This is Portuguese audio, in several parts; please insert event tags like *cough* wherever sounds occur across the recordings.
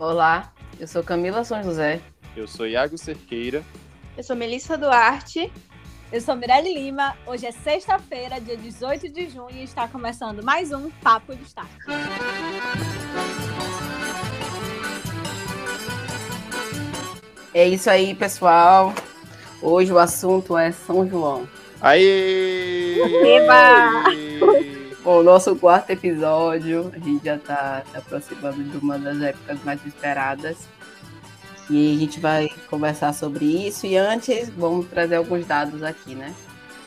Olá, eu sou Camila São José. Eu sou Iago Cerqueira. Eu sou Melissa Duarte. Eu sou Mirelle Lima. Hoje é sexta-feira, dia 18 de junho, e está começando mais um Papo de Start. É isso aí, pessoal. Hoje o assunto é São João. Aê! Eba! *laughs* Bom, nosso quarto episódio, a gente já está se aproximando de uma das épocas mais esperadas. E a gente vai conversar sobre isso. E antes, vamos trazer alguns dados aqui, né?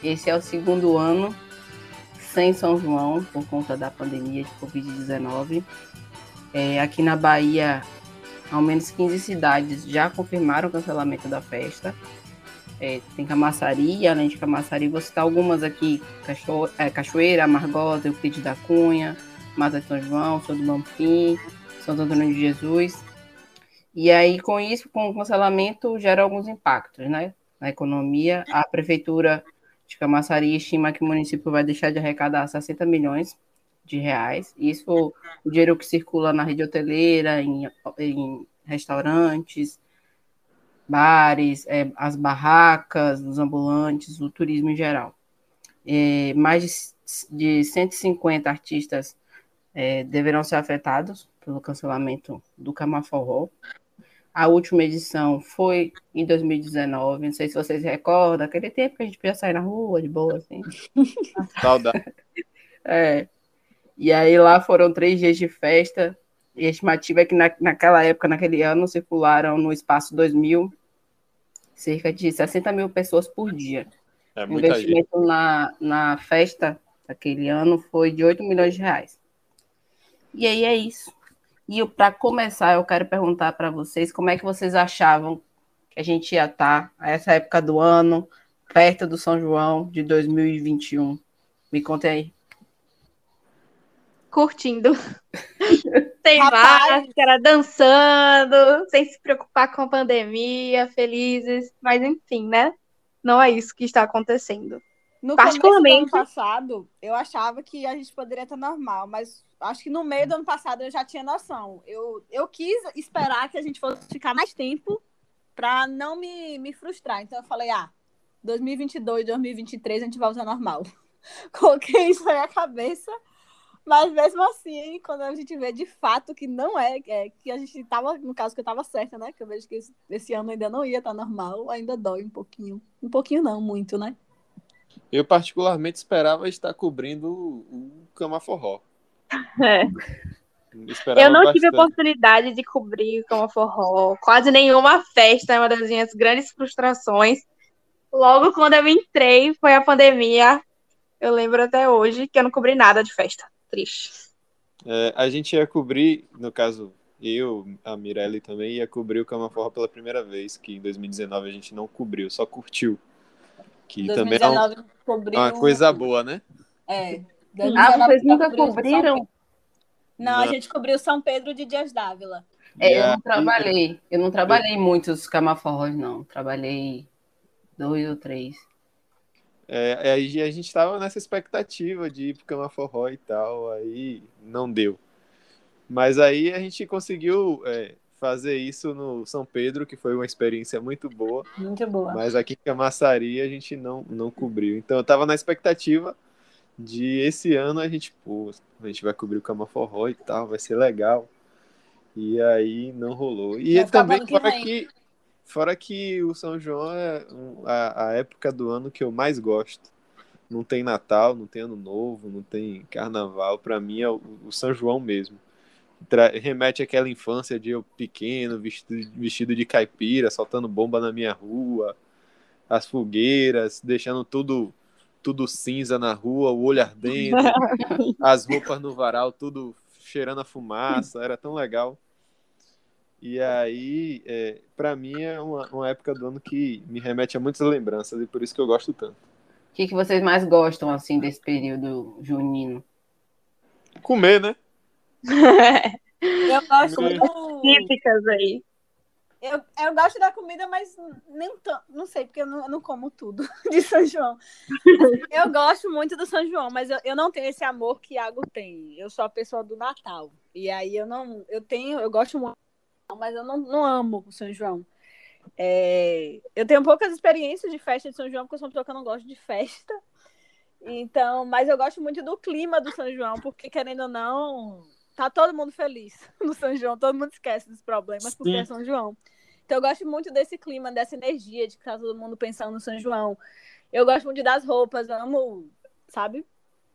Esse é o segundo ano sem São João, por conta da pandemia de Covid-19. É, aqui na Bahia, ao menos 15 cidades já confirmaram o cancelamento da festa. É, tem Camaçari, além de Camaçari, vou citar algumas aqui: Cacho é, Cachoeira, Amargosa, Euclides da Cunha, Mata de São João, São do Bonfim, Santo Antônio de Jesus. E aí, com isso, com o cancelamento, gera alguns impactos né, na economia. A prefeitura de Camaçari estima que o município vai deixar de arrecadar 60 milhões de reais. Isso o dinheiro que circula na rede hoteleira, em, em restaurantes, bares, é, as barracas, os ambulantes, o turismo em geral. É, mais de, de 150 artistas é, deverão ser afetados pelo cancelamento do Camaforró. A última edição foi em 2019, não sei se vocês recordam, aquele tempo que a gente podia sair na rua de boa, assim. Saudade. *laughs* É. E aí lá foram três dias de festa. E a estimativa é que na, naquela época, naquele ano, circularam no espaço 2000 cerca de 60 mil pessoas por dia. É o gente. investimento na, na festa daquele ano foi de 8 milhões de reais. E aí é isso. E para começar, eu quero perguntar para vocês como é que vocês achavam que a gente ia estar a essa época do ano, perto do São João de 2021. Me contem aí. Curtindo. *laughs* sem Rapaz. máscara, dançando, sem se preocupar com a pandemia, felizes. Mas enfim, né? Não é isso que está acontecendo. No Particularmente- começo do ano passado, eu achava que a gente poderia estar normal, mas acho que no meio do ano passado eu já tinha noção. Eu, eu quis esperar que a gente fosse ficar mais tempo para não me, me frustrar. Então eu falei, ah, 2022, 2023 a gente volta ao normal. *laughs* Coloquei isso aí na cabeça, mas mesmo assim, quando a gente vê de fato que não é, é que a gente tava, no caso que eu tava certa, né? Que eu vejo que esse, esse ano ainda não ia estar normal, ainda dói um pouquinho. Um pouquinho não, muito, né? Eu particularmente esperava estar cobrindo o o Camaforró. *laughs* É. Esperava Eu não tive bastante. oportunidade de cobrir como forró, quase nenhuma festa, é uma das minhas grandes frustrações. Logo quando eu entrei, foi a pandemia. Eu lembro até hoje que eu não cobri nada de festa. Triste. É, a gente ia cobrir, no caso, eu, a Mirelle também, ia cobrir o Camaforró pela primeira vez, que em 2019 a gente não cobriu, só curtiu. Que também é um- 2019 cobriu... uma coisa boa, né? É. *laughs* Ah, 2019 vocês nunca São cobriram? Pedro. Não, a Não. gente cobriu São Pedro de Dias Dávila. É, eu não trabalhei. Eu não trabalhei muitos camaforros, não. Trabalhei dois ou três. É, aí a gente tava nessa expectativa de ir pro Camaforró e tal, aí não deu. Mas aí a gente conseguiu é, fazer isso no São Pedro, que foi uma experiência muito boa, Muito boa. mas aqui em Camaçari a gente não, não cobriu. Então eu tava na expectativa de esse ano a gente, pô, a gente vai cobrir o Camaforró e tal, vai ser legal. E aí não rolou. E também fora que, fora que o São João é a, a época do ano que eu mais gosto. Não tem Natal, não tem Ano Novo, não tem Carnaval. Pra mim é o, o São João mesmo. Remete àquela infância de eu pequeno, vestido, vestido de caipira, soltando bomba na minha rua, as fogueiras, deixando tudo tudo cinza na rua, o olho ardendo, *laughs* as roupas no varal, tudo cheirando a fumaça, era tão legal. E aí, é, para mim, é uma, uma época do ano que me remete a muitas lembranças e por isso que eu gosto tanto. O que, que vocês mais gostam, assim, desse período junino? Comer, né? *laughs* Eu gosto do... Típicas aí. Eu, eu gosto da comida, mas nem tão, não sei, porque eu não, eu não como tudo *laughs* de São João. Eu gosto muito do São João, mas eu, eu não tenho esse amor que Iago tem. Eu sou a pessoa do Natal. E aí eu não. Eu tenho, eu gosto muito mas eu não, não amo o São João. É, eu tenho poucas experiências de festa de São João, porque eu sou uma pessoa que eu não gosto de festa. Então, mas eu gosto muito do clima do São João, porque querendo ou não, tá todo mundo feliz *laughs* no São João, todo mundo esquece dos problemas porque Sim. é São João. Então eu gosto muito desse clima, dessa energia de que tá todo mundo pensando no São João. Eu gosto muito das roupas, amo, sabe?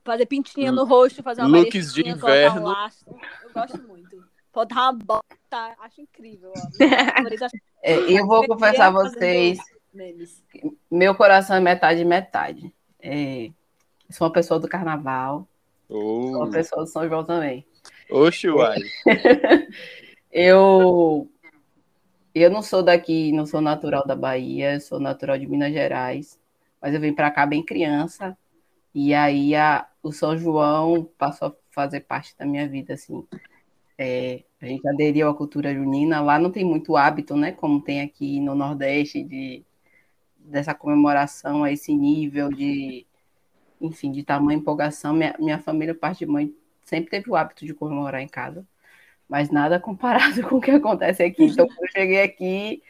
Fazer pintinha no rosto, fazer uma Looks de inverno. Um. Eu gosto muito. Botar uma bota, acho incrível. *laughs* é, eu vou confessar a vocês, meu coração é metade metade. É, sou uma pessoa do carnaval, oh. sou uma pessoa do São João também. Oxe, uai. *laughs* eu eu não sou daqui, não sou natural da Bahia, sou natural de Minas Gerais, mas eu vim para cá bem criança e aí a, o São João passou a fazer parte da minha vida assim. É, a gente aderiu à cultura junina, lá não tem muito hábito, né, como tem aqui no Nordeste de dessa comemoração a esse nível de enfim, de tamanha empolgação. Minha, minha família, parte de mãe, sempre teve o hábito de comemorar em casa, mas nada *laughs* comparado com o que acontece aqui. Então, quando eu cheguei aqui,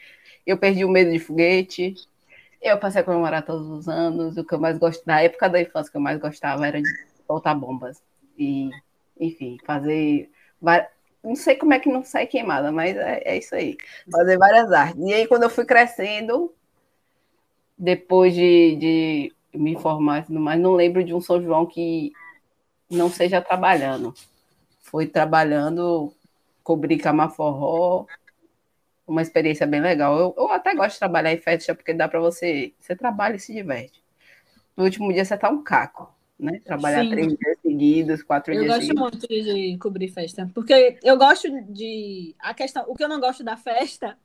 eu perdi o medo de foguete, eu passei a comemorar todos os anos. O que eu mais gosto, na época da infância, que eu mais gostava era de soltar bombas. E, enfim, fazer. Não sei como é que não sai queimada, mas é, é isso aí. *laughs* Fazer várias artes. E aí, quando eu fui crescendo, depois de, de me informar e tudo mais, não lembro de um São João que não seja trabalhando. Foi trabalhando, cobrir camaforró, uma experiência bem legal. Eu, eu, até gosto de trabalhar em festa porque dá para você, você trabalha e se diverte. No último dia você tá um caco, né? Trabalhar Sim. três dias seguidos, quatro eu dias seguidos. Eu gosto muito de cobrir festa, porque eu gosto de a questão, o que eu não gosto da festa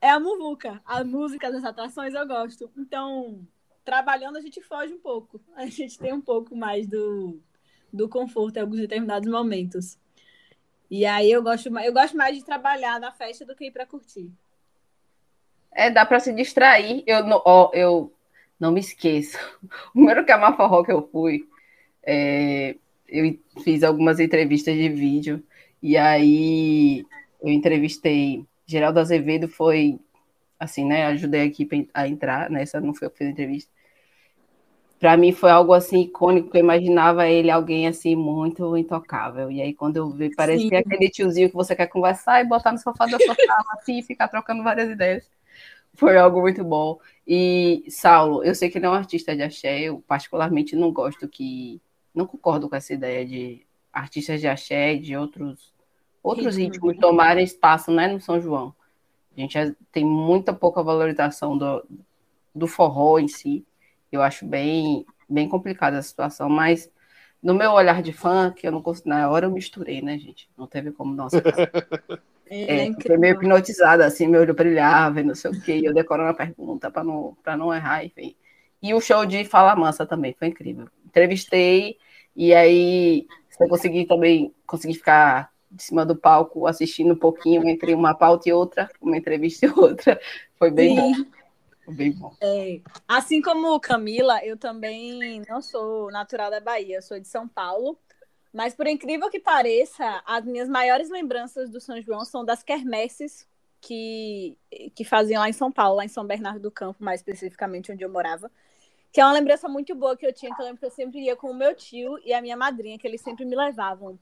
é a muvuca, a música das atrações eu gosto. Então, trabalhando a gente foge um pouco. *laughs* A gente tem um pouco mais do, do conforto em alguns determinados momentos. E aí eu gosto mais, eu gosto mais de trabalhar na festa do que ir para curtir. É, dá para se distrair. Eu não, ó, eu não me esqueço. *laughs* O primeiro Camaforró que eu fui, é, eu fiz algumas entrevistas de vídeo e aí eu entrevistei Geraldo Azevedo foi assim, né? Ajudei a equipe a entrar nessa, não foi eu que fiz a entrevista para mim foi algo assim icônico, eu imaginava ele alguém assim muito intocável. E aí quando eu vi, parece que é aquele tiozinho que você quer conversar e botar no sofá da sua *laughs* sala assim, e ficar trocando várias ideias. Foi algo muito bom. E Saulo, eu sei que ele é um artista de axé, eu particularmente não gosto que não concordo com essa ideia de artistas de axé de outros outros ritmos né? tomarem espaço, né, no São João. A gente tem muita pouca valorização do, do forró em si. Eu acho bem, bem complicada a situação, mas no meu olhar de fã, que eu não consigo, na hora eu misturei, né, gente? Não teve como, nossa. *laughs* É, é fiquei meio hipnotizada, assim, meu olho brilhava e não sei o quê, eu decorando a pergunta para não, não errar, enfim. E o show de Fala Mansa também, foi incrível. Entrevistei, e aí eu consegui também, consegui ficar de cima do palco assistindo um pouquinho entre uma pauta e outra, uma entrevista e outra. *laughs* Foi bem Sim. bom. Bem bom. É, assim como Camila, eu também não sou natural da Bahia, sou de São Paulo. Mas por incrível que pareça, as minhas maiores lembranças do São João são das quermesses que, que faziam lá em São Paulo, lá em São Bernardo do Campo, mais especificamente onde eu morava. Que é uma lembrança muito boa que eu tinha, que eu lembro que eu sempre ia com o meu tio e a minha madrinha, que eles sempre me levavam.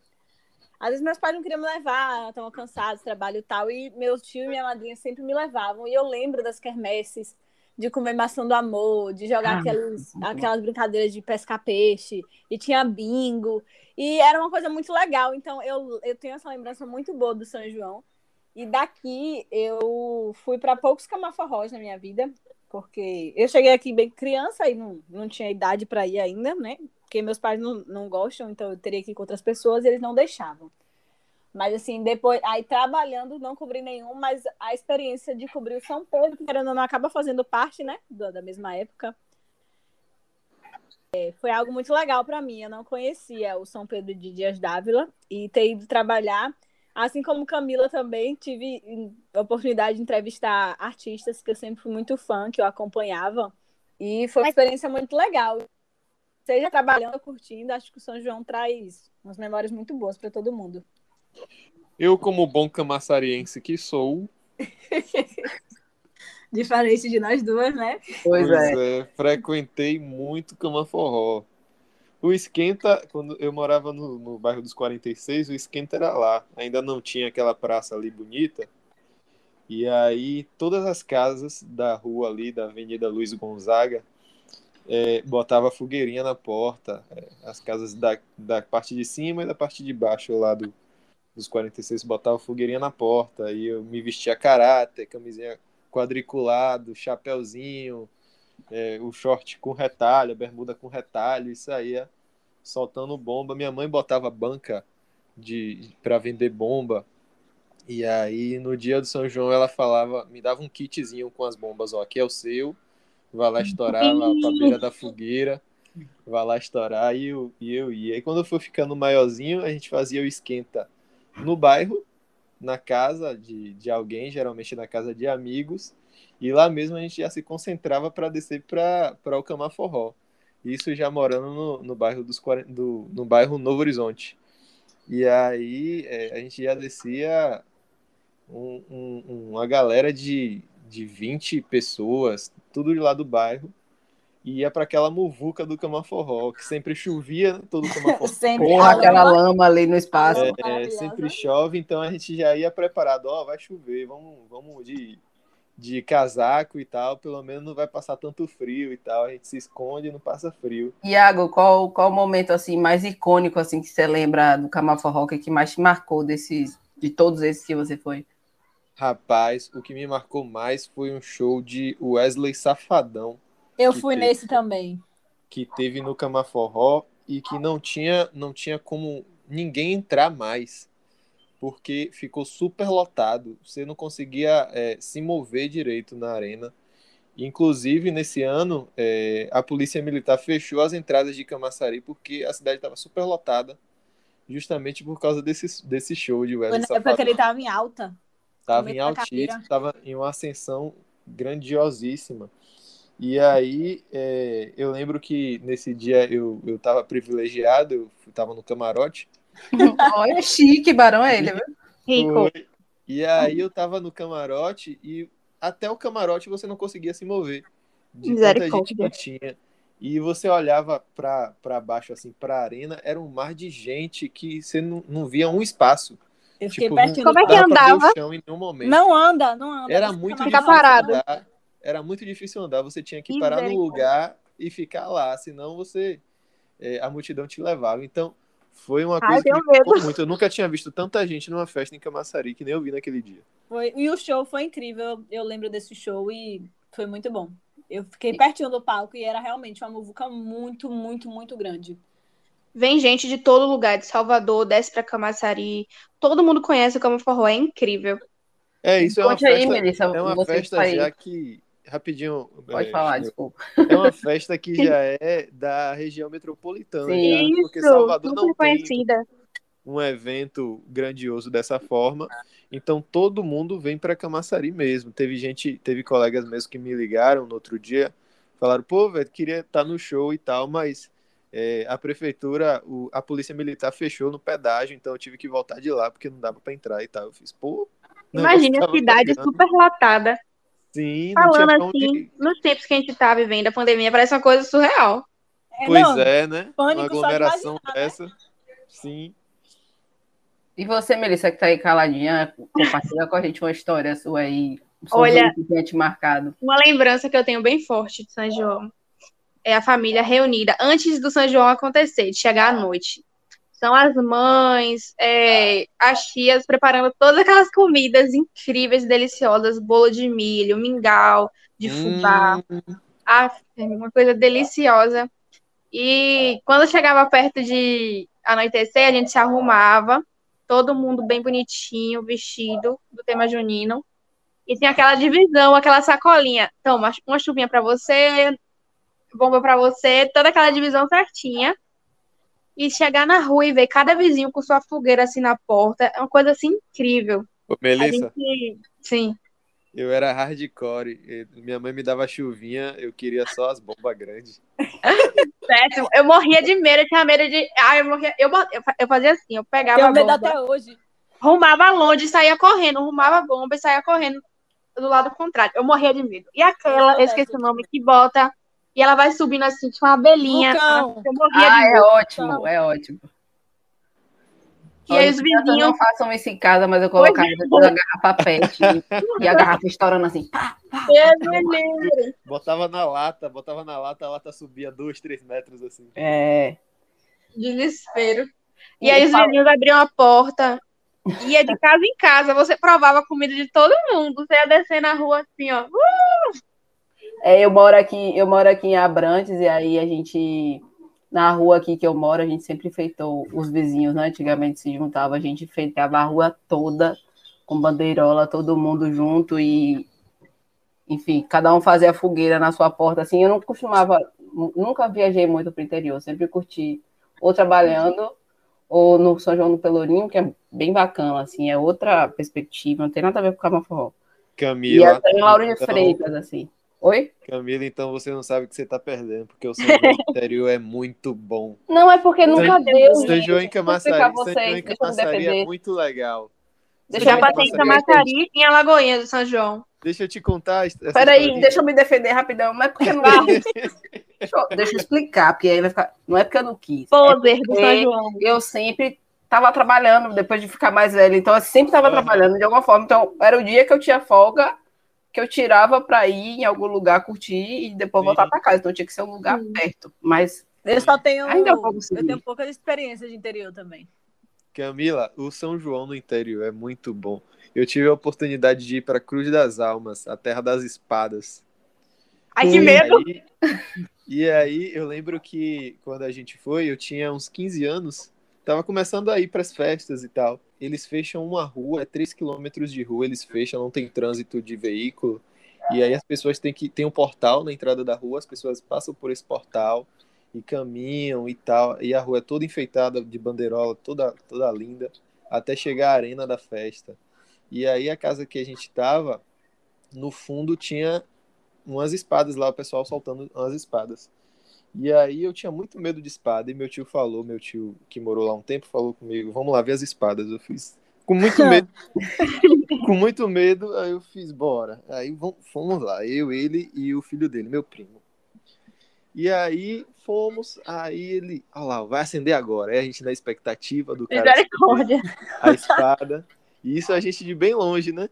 Às vezes meus pais não queriam me levar, estavam cansados, trabalho e tal, e meu tio e minha madrinha sempre me levavam. E eu lembro das quermesses, de comer maçã do amor, de jogar ah, aquelas, aquelas brincadeiras de pescar peixe, e tinha bingo, e era uma coisa muito legal. Então eu, eu tenho essa lembrança muito boa do São João. E daqui eu fui para poucos camaforrós na minha vida, porque eu cheguei aqui bem criança e não, não tinha idade para ir ainda, né? Porque meus pais não, não gostam, então eu teria que ir com outras pessoas e eles não deixavam. Mas assim, depois, aí trabalhando, não cobri nenhum, mas a experiência de cobrir o São Pedro, que não acaba fazendo parte, né, da, da mesma época. É, foi algo muito legal para mim. Eu não conhecia o São Pedro de Dias Dávila e ter ido trabalhar, assim como Camila também, tive a oportunidade de entrevistar artistas que eu sempre fui muito fã, que eu acompanhava, e foi uma experiência muito legal. Seja trabalhando ou curtindo, acho que o São João traz umas memórias muito boas para todo mundo. Eu, como bom camaçariense que sou, *laughs* Diferente de nós duas, né? Pois é. é, frequentei muito cama forró. O Esquenta, quando eu morava no, no bairro dos 46, o Esquenta era lá. Ainda não tinha aquela praça ali bonita. E aí, todas as casas da rua ali, da Avenida Luiz Gonzaga, é, botava fogueirinha na porta. É, as casas da, da parte de cima e da parte de baixo lá do, dos 46 botava fogueirinha na porta. E eu me vestia caráter, camisinha quadriculado, chapéuzinho, é, o short com retalho, a bermuda com retalho, isso aí é soltando bomba. Minha mãe botava banca de para vender bomba. E aí no dia do São João ela falava, me dava um kitzinho com as bombas, ó, aqui é o seu, vai lá estourar lá pra beira da fogueira, vai lá estourar e eu, e eu ia. E aí quando eu fui ficando maiorzinho, a gente fazia o esquenta no bairro, na casa de, de alguém, geralmente na casa de amigos, e lá mesmo a gente já se concentrava para descer para o Camar Forró. Isso já morando no, no bairro dos do, no bairro Novo Horizonte. E aí é, a gente já descia um, um, uma galera de, de 20 pessoas, tudo de lá do bairro, e ia para aquela muvuca do Camaforró, que sempre chovia, né, todo Camaforró. *laughs* Sempre Porra, a aquela lama- ali no espaço. É, maravilhosa. sempre chove, então a gente já ia preparado, ó, vai chover, vamos, vamos de, de casaco e tal, pelo menos não vai passar tanto frio e tal, a gente se esconde e não passa frio. Iago, qual, qual o momento assim mais icônico assim que você lembra do Camaforró que mais te marcou desses de todos esses que você foi? Rapaz, o que me marcou mais foi um show de Wesley Safadão, Eu fui teve. nesse também. que teve no Camaforró e que não tinha, não tinha como ninguém entrar mais, porque ficou super lotado. Você não conseguia é, se mover direito na arena. Inclusive, nesse ano, é, a Polícia Militar fechou as entradas de Camaçari porque a cidade estava super lotada, justamente por causa desse, desse show de Wesley Safadão. ele tava em alta. Tava em altíssimo, carreira. tava em uma ascensão grandiosíssima. E aí, é, eu lembro que nesse dia eu, eu tava privilegiado, eu tava no camarote. *laughs* Olha, chique, Barão é ele, viu? Rico. Foi. E aí eu tava no camarote e até o camarote você não conseguia se mover. De tanta gente Misericórdia. que tinha. E você olhava pra pra baixo, assim, pra arena, era um mar de gente que você não, não via um espaço. Eu fiquei Tipo, pertinho não Como é que andava? o chão em nenhum momento. Não anda, não anda. Era muito difícil parado. andar. Era muito difícil andar. Você tinha que parar no lugar e ficar lá, senão você é, a multidão te levava. Então foi uma Ai, coisa que eu me muito. Eu nunca tinha visto tanta gente numa festa em Camaçari que nem eu vi naquele dia. Foi- E o show foi incrível. Eu lembro desse show e foi muito bom. Eu fiquei pertinho do palco e era realmente uma muvuca muito, muito, muito grande. Vem gente de todo lugar, de Salvador, desce pra Camaçari. Todo mundo conhece o Cama Forró, é incrível. É, isso é uma Conte aí, festa, Melissa, é uma festa foi- já que rapidinho. Pode é, falar, desculpa. É uma festa que já *laughs* é da região metropolitana, Sim. já, porque Salvador não tem conhecida. um evento grandioso dessa forma. Então todo mundo vem para Camaçari mesmo. Teve gente, teve colegas mesmo que me ligaram no outro dia, falaram, pô, velho, queria estar no show e tal, mas é, a prefeitura, o- a polícia militar fechou no pedágio, então eu tive que voltar de lá porque não dava para entrar e tal. Eu fiz, pô. Imagina a cidade super lotada. Sim, Falando assim, ir. nos tempos que a gente tá vivendo, a pandemia parece uma coisa surreal. É, Pois não, é, né? pânico Uma só de aglomeração imaginar, né? dessa. Sim. E você, Melissa, que tá aí caladinha, compartilha com a gente uma história sua aí. um Olha- que marcado. Uma lembrança que eu tenho bem forte de São João é a família reunida antes do São João acontecer, de chegar à noite. São as mães, é, as tias preparando todas aquelas comidas incríveis, deliciosas, bolo de milho, mingau, de fubá, Hum, Ah, uma coisa deliciosa. E quando chegava perto de anoitecer, a gente se arrumava, todo mundo bem bonitinho, vestido do tema junino. E tinha aquela divisão, aquela sacolinha. Então, uma, uma chuvinha para você, bomba para você, toda aquela divisão certinha. E chegar na rua e ver cada vizinho com sua fogueira assim na porta, é uma coisa assim incrível. Ô, A Melissa, gente, sim, eu era hardcore. e Minha mãe me dava chuvinha, eu queria só as bombas grandes. *laughs* péssimo. Eu morria de medo, eu tinha medo de. Ah, eu morria. Eu, eu, fazia assim, eu pegava Tenho a medo bomba. até hoje. rumava longe, saía correndo, rumava bomba e saía correndo do lado contrário. Eu morria de medo. E aquela, eu esqueci o nome, que bota e ela vai subindo assim, tipo uma abelhinha. Vulcão. Eu morria Ah, é ótimo, é ótimo. E aí os vizinhos. Não façam isso em casa, mas eu colocava dentro da garrafa pet e a garrafa estourando assim. Deus livre. Botava na lata, botava na lata, a lata subia dois, três metros assim. É. Desespero. E E aí os fala- vizinhos abriam a porta. Ia de casa em casa, você provava a comida de todo mundo. Você ia descer na rua assim, ó. É, eu moro aqui, eu moro aqui em Abrantes e aí a gente na rua aqui que eu moro, a gente sempre enfeitou os vizinhos, né? Antigamente se juntava, a gente enfeitava a rua toda com bandeirola, todo mundo junto e enfim, cada um fazia a fogueira na sua porta assim. Eu não costumava, nunca viajei muito para o interior, sempre curti ou trabalhando ou no São João do Pelourinho, que é bem bacana assim, é outra perspectiva, não tem nada a ver com Carnaval. E Camila. até em Lauro de então- Freitas assim. Oi? Camila, então você não sabe o que você tá perdendo, porque o São João do interior é muito bom. Não, é porque nunca São- deu. São. João em Deixa eu explicar Camaçari, pra São João vocês, em deixa eu me Camaçari é defender. muito legal. Deixa eu passei em. Camaçari e em Alagoinha do São João. Deixa eu te contar. essa Peraí, historinha. deixa eu me defender rapidão. Não é porque eu não quis. *laughs* Deixa eu, deixa eu explicar, porque aí vai ficar. Não é porque eu não quis. É Poder do São João. eu sempre estava trabalhando depois de ficar mais velho. Então, eu sempre estava Aham. trabalhando de alguma forma. Então, era o dia que eu tinha folga, que eu tirava para ir em algum lugar curtir e depois Sim. voltar para casa. Então, tinha que ser um lugar Sim. perto. Mas Eu só tenho. Ainda é um pouco eu tenho pouca experiência de interior também. Camila, o São João no interior é muito bom. Eu tive a oportunidade de ir para Cruz das Almas, a terra das espadas. Ai, que Sim. medo. E aí, e aí eu lembro que quando a gente foi, eu tinha uns 15 anos, tava começando a ir para as festas e tal. Eles fecham uma rua, é 3 quilômetros de rua, eles fecham, não tem trânsito de veículo. E aí as pessoas têm que tem um portal na entrada da rua, as pessoas passam por esse portal e caminham e tal, e a rua é toda enfeitada de bandeirola, toda toda linda, até chegar à arena da festa. E aí a casa que a gente tava, no fundo tinha umas espadas lá, o pessoal soltando umas espadas. E aí eu tinha muito medo de espada, e meu tio falou, meu tio que morou lá um tempo, falou comigo, vamos lá ver as espadas. Eu fiz com muito *laughs* medo, *laughs* com muito medo, aí eu fiz, bora. Aí vamos, fomos lá, eu, ele e o filho dele, meu primo. E aí fomos, aí ele, olha lá, vai acender agora. Aí a gente na expectativa do cara *laughs* a espada. E isso a gente de bem longe, né?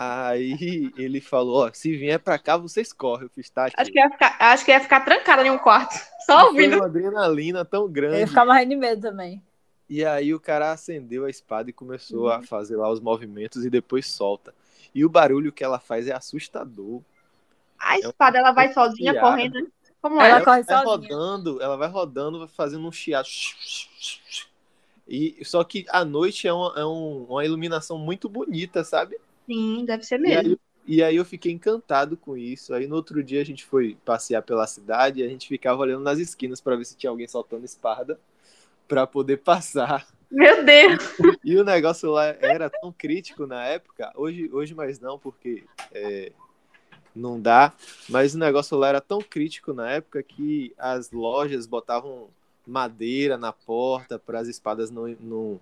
Aí ele falou, ó, se vier pra cá, vocês correm. Eu fiz, tá, Acho que, ia ficar, acho que ia ficar trancada em um quarto. *laughs* Só Foi ouvindo. uma adrenalina tão Eu grande. ia ficar morrendo de medo também. E aí o cara acendeu a espada e começou Uhum. a fazer lá os movimentos e depois solta. E o barulho que ela faz é assustador. A espada, ela vai sozinha correndo. né? Como Ela é? corre vai sozinha. rodando, ela vai rodando, vai fazendo um chiado. E só que à noite é, uma, é um- uma iluminação muito bonita, sabe? Sim, deve ser E mesmo. aí, e aí eu fiquei encantado com isso. Aí no outro dia a gente foi passear pela cidade e a gente ficava olhando nas esquinas para ver se tinha alguém soltando espada para poder passar. Meu Deus. E o negócio lá era tão crítico na época, hoje, hoje mais não, porque é, não dá, mas o negócio lá era tão crítico na época que as lojas botavam madeira na porta para as espadas não, não,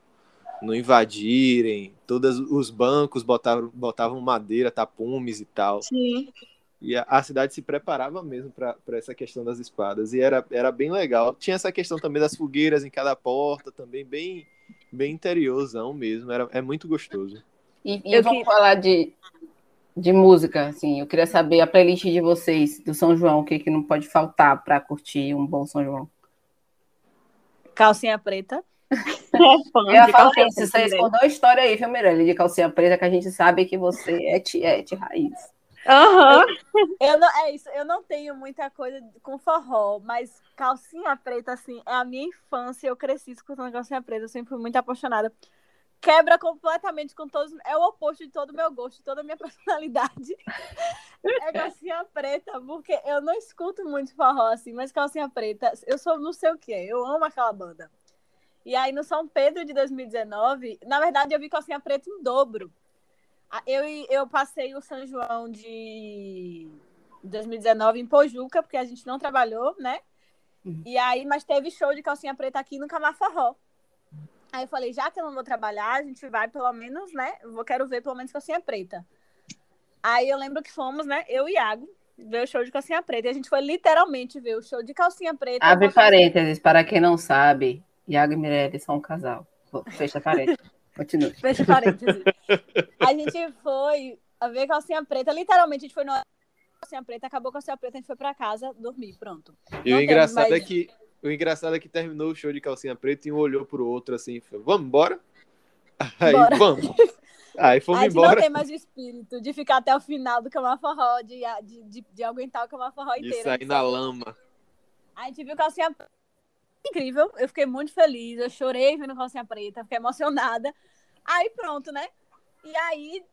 não invadirem, todos os bancos botavam, botavam madeira, tapumes e tal. Sim. E a, a cidade se preparava mesmo para essa questão das espadas. E era, era bem legal. Tinha essa questão também das fogueiras em cada porta, também bem, bem interiorzão mesmo. Era, é muito gostoso. E, e Eu vamos que- falar de, de música, assim. Eu queria saber a playlist de vocês do São João, o que, que não pode faltar para curtir um bom São João. Calcinha preta. Eu ia falar isso, vocês contou a história aí, viu, Mirelle, de calcinha preta, que a gente sabe que você é tiete raiz. Aham. Eu não, é isso, eu não tenho muita coisa com forró, mas calcinha preta, assim, é a minha infância. Eu cresci escutando calcinha preta, eu sempre fui muito apaixonada. Quebra completamente com todos. É o oposto de todo o meu gosto, de toda a minha *laughs* personalidade. É calcinha preta, porque eu não escuto muito forró, assim, mas calcinha preta, eu sou não sei o que, eu amo aquela banda. E aí no São Pedro de 2019, na verdade eu vi calcinha preta em dobro. Ah, Eu, eu passei o São João de 2019 em Pojuca, porque a gente não trabalhou, né? Uhum. E aí, mas teve show de calcinha preta aqui no Camarforró. Aí eu falei, já que eu não vou trabalhar, a gente vai pelo menos, né? Eu quero ver pelo menos calcinha preta. Aí eu lembro que fomos, né? Eu e Iago, ver o show de calcinha preta. E a gente foi literalmente ver o show de calcinha preta. Abre parênteses, para quem não sabe, Iago e Mirelle são um casal. Fecha parênteses. Continue. *laughs* Fecha parênteses. a gente foi a ver calcinha preta. Literalmente, a gente foi no calcinha preta, acabou com a calcinha preta, a gente foi pra casa dormir, pronto. E Não o engraçado mais- é que o engraçado é que terminou o show de calcinha preta e um olhou pro outro assim, e falou, vamos embora? Aí, Bora. vamos. *laughs* Aí fomos a gente embora. não tem mais o espírito de ficar até o final do Cama Forró, de, de, de, de aguentar o Cama Forró De inteiro. sair na lama. A gente viu calcinha preta. Incrível, eu fiquei muito feliz, eu chorei vendo calcinha preta, fiquei emocionada. Aí pronto, né? E aí,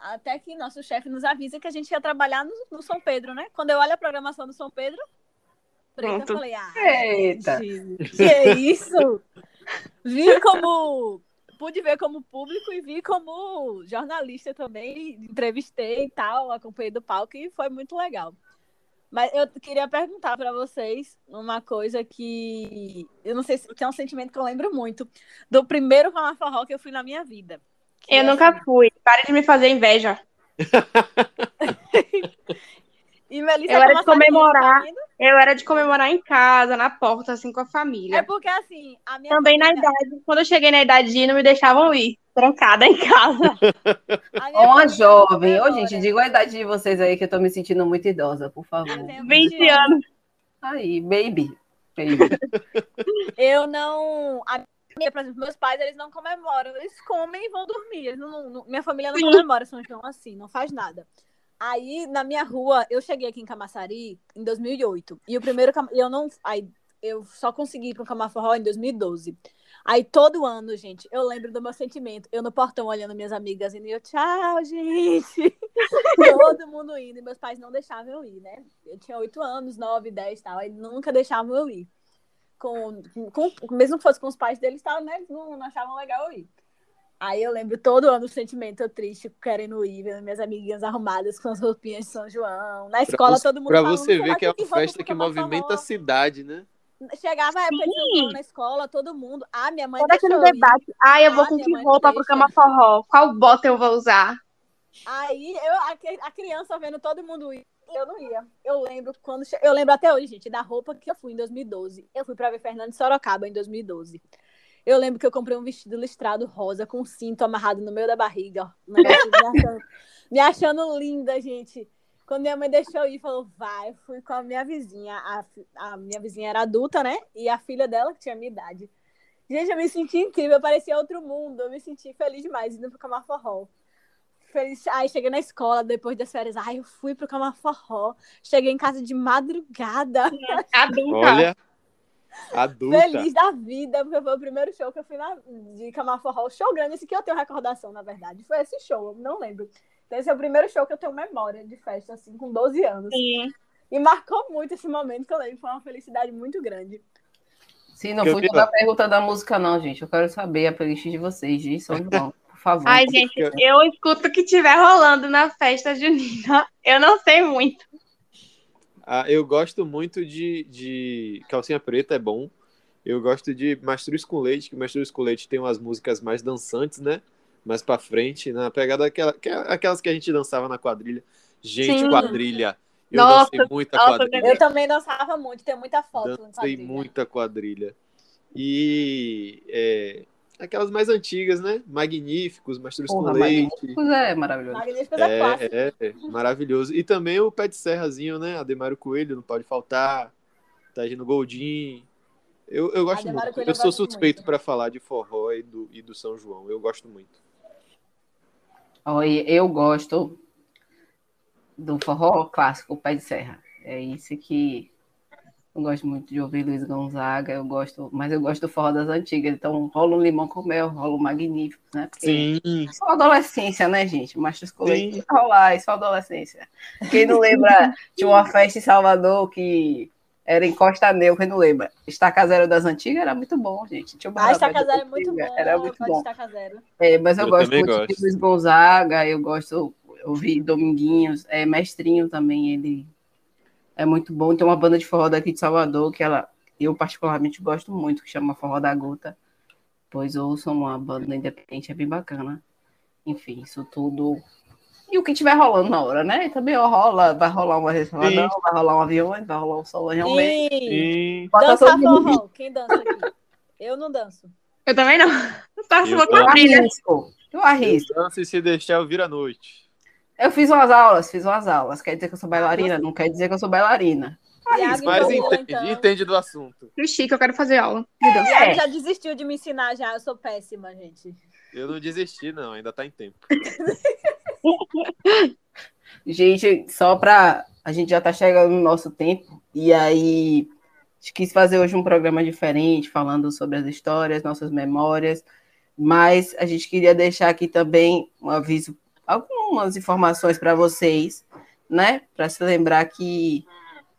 até que nosso chefe nos avisa que a gente ia trabalhar no, no São Pedro, né? Quando eu olho a programação do São Pedro, preta, Pronto. eu falei, ah, Eita. gente, que é isso? Vi como. Pude ver como público e vi como jornalista também, entrevistei e tal, acompanhei do palco e foi muito legal. Mas eu queria perguntar para vocês uma coisa que eu não sei se que é um sentimento que eu lembro muito do primeiro Calma Forró que eu fui na minha vida. Eu é nunca assim, fui. Pare de me fazer inveja. *laughs* E Melissa Eu é era de comemorar. tá vendo? Eu era de comemorar em casa, na porta, assim, com a É família. porque assim, a minha Também na família- idade. Quando eu cheguei na idade não me deixavam ir. Trancada em casa. *laughs* Uma jovem. Ô, gente, diga a idade de vocês aí que eu tô me sentindo muito idosa, por favor. Eu tenho 20 anos. Aí, baby. baby. *laughs* Eu não. A minha, por exemplo, meus pais, eles não comemoram. Eles comem e vão dormir. Eles não, não- minha família não comemora São João assim, não faz nada. Aí, na minha rua, eu cheguei aqui em Camaçari em 2008. E o primeiro. Eu não. Aí, eu só consegui ir para o Camaforró em 2012. Aí, todo ano, gente, eu lembro do meu sentimento. Eu no portão olhando minhas amigas indo e eu, tchau, gente. *laughs* todo mundo indo. E meus pais não deixavam eu ir, né? Eu tinha 8 anos, 9, 10 e tal. Aí nunca deixavam eu ir com, com- mesmo que fosse com os pais deles, tal, né? Eles não, não achavam legal eu ir. Aí eu lembro todo ano o sentimento eu triste, querendo ir, vendo minhas amiguinhas arrumadas com as roupinhas de São João. Na escola, você- todo mundo Pra você "Você ver que é uma festa que Camaforró?" movimenta a cidade, né? Chegava a época de São na escola, todo mundo. Ah, minha mãe Todo aquele debate. Ai, eu vou Ah, com que roupa pro cama forró? Qual bota eu vou usar? Aí eu, a, a criança vendo todo mundo ir, eu não ia. Eu lembro quando. Eu lembro até hoje, gente, da roupa que eu fui em 2012. Eu fui pra ver Fernando Sorocaba em 2012. Eu lembro que eu comprei um vestido listrado rosa com um cinto amarrado no meio da barriga. ó. Um me, achando, me achando linda, gente. Quando minha mãe deixou eu ir, falou, vai. Eu fui com a minha vizinha. A, a minha vizinha era adulta, né? E a filha dela, que tinha a minha idade. Gente, eu me senti incrível, parecia outro mundo. Eu me senti feliz demais indo pro Camaforró. Feliz. Aí cheguei na escola depois das férias. Ai, eu fui pro Camaforró. Cheguei em casa de madrugada. *laughs* Adulta. Olha, adulta. Feliz da vida, porque foi o primeiro show que eu fui na, de Camaforró. O show grande, esse que eu tenho recordação, na verdade. Foi esse show, eu não lembro. Esse é o primeiro show que eu tenho memória de festa, assim, com 12 anos. Sim. E marcou muito esse momento que eu lembro. Foi uma felicidade muito grande. Sim, não fui toda a pergunta da música, não, gente. Eu quero saber a playlist de vocês, de São *laughs* João, por favor. Ai, gente, eu escuto o que tiver rolando na festa junina. Eu não sei muito. Ah, eu gosto muito de, de calcinha preta, é bom. Eu gosto de Mastruz com Leite, que Mastruz com Leite tem umas músicas mais dançantes, né? Mais pra frente, na pegada daquela, que- aquelas que a gente dançava na quadrilha. Gente, Sim. quadrilha. Eu Nossa, dancei muita nossa, quadrilha. Eu também dançava muito, tem muita foto Dancei quadrilha. muita quadrilha. E é, aquelas mais antigas, né? Magníficos, Mastruz com Leite. Magníficos é maravilhoso. Magníficos é, clássico. É, é, é, maravilhoso. E também o pé de serrazinho, né? Ademário Coelho, não pode faltar. Tá no Goldim. Eu, eu gosto Ademário muito. Coelho Eu sou suspeito para falar de forró e do, e do São João. Eu gosto muito. Olha, eu gosto do forró clássico, o Pé de Serra. É isso que eu gosto muito de ouvir Luiz Gonzaga, eu gosto, mas eu gosto do forró das antigas. Então rola um limão com mel, rola um magnífico, né? Porque Sim. Só adolescência, né, gente? Machos coletivos rolar, é só adolescência. Quem não lembra de uma festa em Salvador que era em Costa Neu, quem não lembra? Estaca Zero das Antigas era muito bom, gente. Tinha o Ah, Estaca Zero é muito bom. Era muito bom. Estaca Zero. É, mas eu, Eu gosto muito gosto. de Luiz Gonzaga, eu gosto, eu ouvi Dominguinhos, é, Mestrinho também, ele é muito bom. Tem uma banda de forró daqui de Salvador que ela, eu particularmente gosto muito, que chama Forró da Gota. Pois ouçam uma banda independente, é bem bacana. Enfim, isso tudo. E o que tiver rolando na hora, né? Também rola, vai rolar uma resvaladão, vai rolar um avião, vai rolar um solão realmente. E E dança forró. Quem dança aqui? Eu não danço. Eu também não. Eu faço Eu uma não. Eu quadrilha. arrisco. Eu arrisco. dança e se deixar eu vira noite. Eu fiz umas aulas, fiz umas aulas. Quer dizer que eu sou bailarina? Não quer dizer que eu sou bailarina. Iago Mas entende, então. entende do assunto. Que chique, eu quero fazer aula de dança. Iago É. já desistiu de me ensinar já. Eu sou péssima, gente. Eu não desisti, não, ainda tá em tempo. *laughs* Gente, só pra. A gente já tá chegando no nosso tempo. E aí. Quis fazer hoje um programa diferente, falando sobre as histórias, nossas memórias. Mas a gente queria deixar aqui também um aviso, algumas informações para vocês, né? Para se lembrar que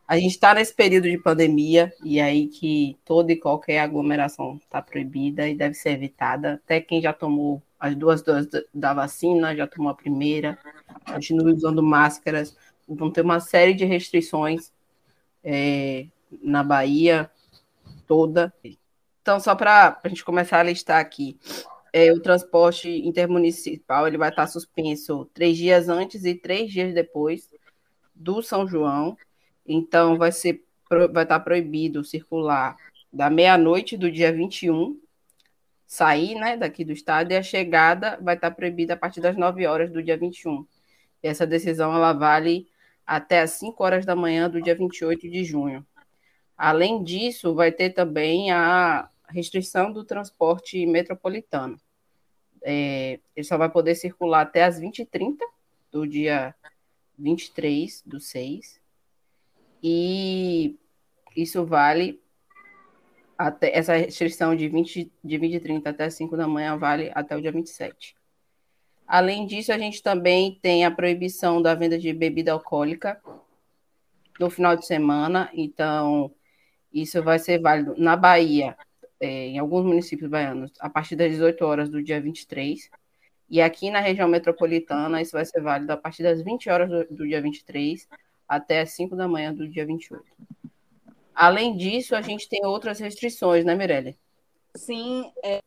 a gente está nesse período de pandemia e aí que toda e qualquer aglomeração está proibida e deve ser evitada. Até quem já tomou as duas doses da- vacina, já tomou a primeira, continue usando máscaras. Vão ter uma série de restrições é, na Bahia toda. Então, só para a gente começar a listar aqui, é, o transporte intermunicipal ele vai estar suspenso três dias antes e três dias depois do São João. Então, vai ser vai estar proibido circular da meia-noite do dia 21, sair né, daqui do estado, e a chegada vai estar proibida a partir das 9 horas do dia 21. E essa decisão ela vale até às 5 horas da manhã do dia 28 de junho. Além disso, vai ter também a restrição do transporte metropolitano. É, ele só vai poder circular até às 20h30 do dia 23 do 6. E isso vale até essa restrição de 20 de 20 e 30 até 5 da manhã vale até o dia 27. Além disso, a gente também tem a proibição da venda de bebida alcoólica no final de semana. Então, isso vai ser válido na Bahia, é, em alguns municípios baianos, a partir das 18 horas do dia 23. E aqui na região metropolitana, isso vai ser válido a partir das 20 horas do, do dia 23 até as 5 da manhã do dia 28. Além disso, a gente tem outras restrições, né, Mirelle? Sim, é,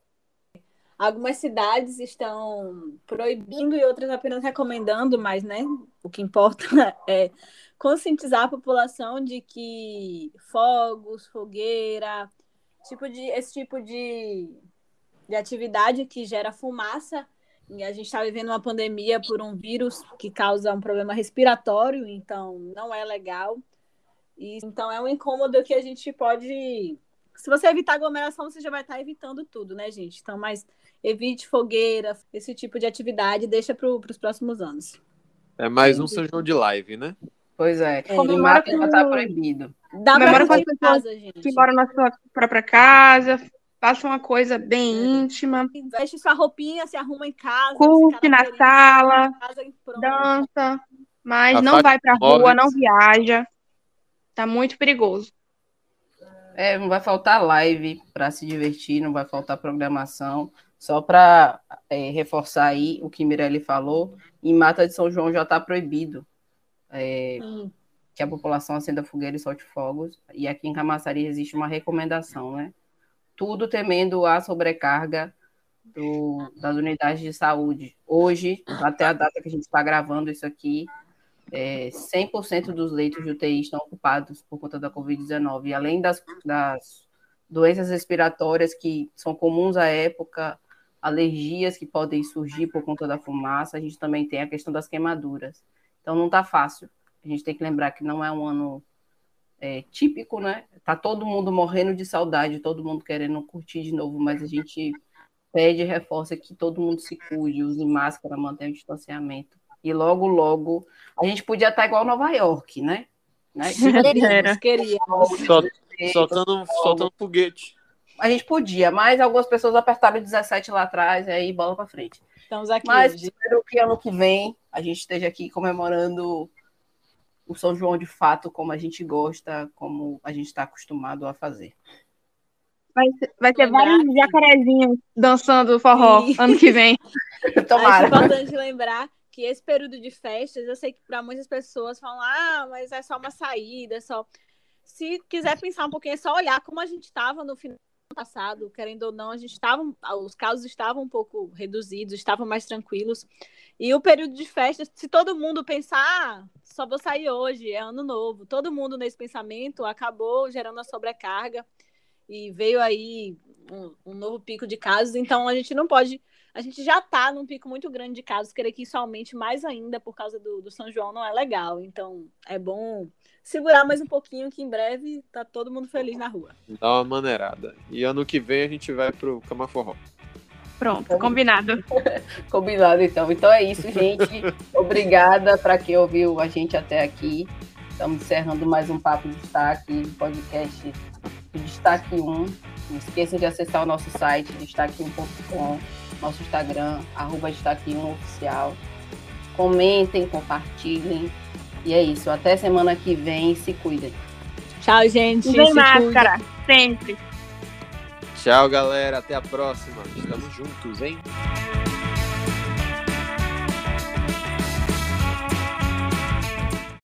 algumas cidades estão proibindo e outras apenas recomendando, mas né, o que importa *laughs* é conscientizar a população de que fogos, fogueira, tipo de, esse tipo de, de atividade que gera fumaça. E a gente está vivendo uma pandemia por um vírus que causa um problema respiratório, então não é legal. E, então é um incômodo que a gente pode se você evitar aglomeração, você já vai estar evitando tudo, né, gente? Então, mas evite fogueira, esse tipo de atividade, deixa para os próximos anos. É mais um São João de live, né? Pois é, É. e Comemora mata já está com- proibido. Dá Comemora para com fazer as em casa, gente. Que mora na sua própria casa, faça uma coisa bem íntima, Veste sua roupinha, se arruma em casa. curte se na sala, casa dança, mas Afaste não vai pra rua, móveis. não viaja. Tá muito perigoso. É, não vai faltar live para se divertir, não vai faltar programação. Só para reforçar aí o que Mirelle falou, em Mata de São João já está proibido é, que a população acenda fogueira e solte fogos. E aqui em Camaçari existe uma recomendação, né? Tudo temendo a sobrecarga do- das unidades de saúde. Hoje, até a data que a gente está gravando isso aqui, é, 100% dos leitos de UTI estão ocupados por conta da Covid-19. E além das, das doenças respiratórias que são comuns à época, alergias que podem surgir por conta da fumaça, a gente também tem a questão das queimaduras. Então não está fácil. A gente tem que lembrar que não é um ano é, típico, né? Tá todo mundo morrendo de saudade, todo mundo querendo curtir de novo, mas a gente pede e reforça que todo mundo se cuide, use máscara, mantenha o distanciamento. E logo, logo, a gente podia estar igual Nova York, né? né? Queríamos, queríamos. Sol- soltando, soltando foguete. A gente podia, mas algumas pessoas apertaram o 17 lá atrás, e aí bola para frente. Estamos aqui Mas hoje. espero que ano que vem a gente esteja aqui comemorando o São João de fato, como a gente gosta, como a gente está acostumado a fazer. Vai ser, vai ter Lembrar vários jacarezinhos dançando forró Sim. ano que vem. *laughs* Tomara. Acho importante lembrar que esse período de festas, eu sei que para muitas pessoas falam, ah, mas é só uma saída, é só. Se quiser pensar um pouquinho, é só olhar como a gente estava no final passado, querendo ou não, a gente estava, os casos estavam um pouco reduzidos, estavam mais tranquilos. E o período de festa, se todo mundo pensar, ah, só vou sair hoje, é ano novo, todo mundo nesse pensamento acabou gerando a sobrecarga e veio aí um, um novo pico de casos. Então a gente não pode a gente já está num pico muito grande de casos, querer que isso aumente mais ainda por causa do, do São João não é legal. Então, é bom segurar mais um pouquinho, que em breve tá todo mundo feliz na rua. Dá uma maneirada. E ano que vem a gente vai pro Camaforró. Pronto, combinado. *laughs* combinado, então. Então é isso, gente. *laughs* Obrigada para quem ouviu a gente até aqui. Estamos encerrando mais um Papo de Destaque, podcast do Destaque 1. Não esqueçam de acessar o nosso site, destaque1.com nosso Instagram, arroba destaque1 oficial. Comentem, compartilhem. E é isso. Até semana que vem. Se cuidem. Tchau, gente. Sem máscara. Sempre. Tchau, galera. Até a próxima. Estamos juntos, hein?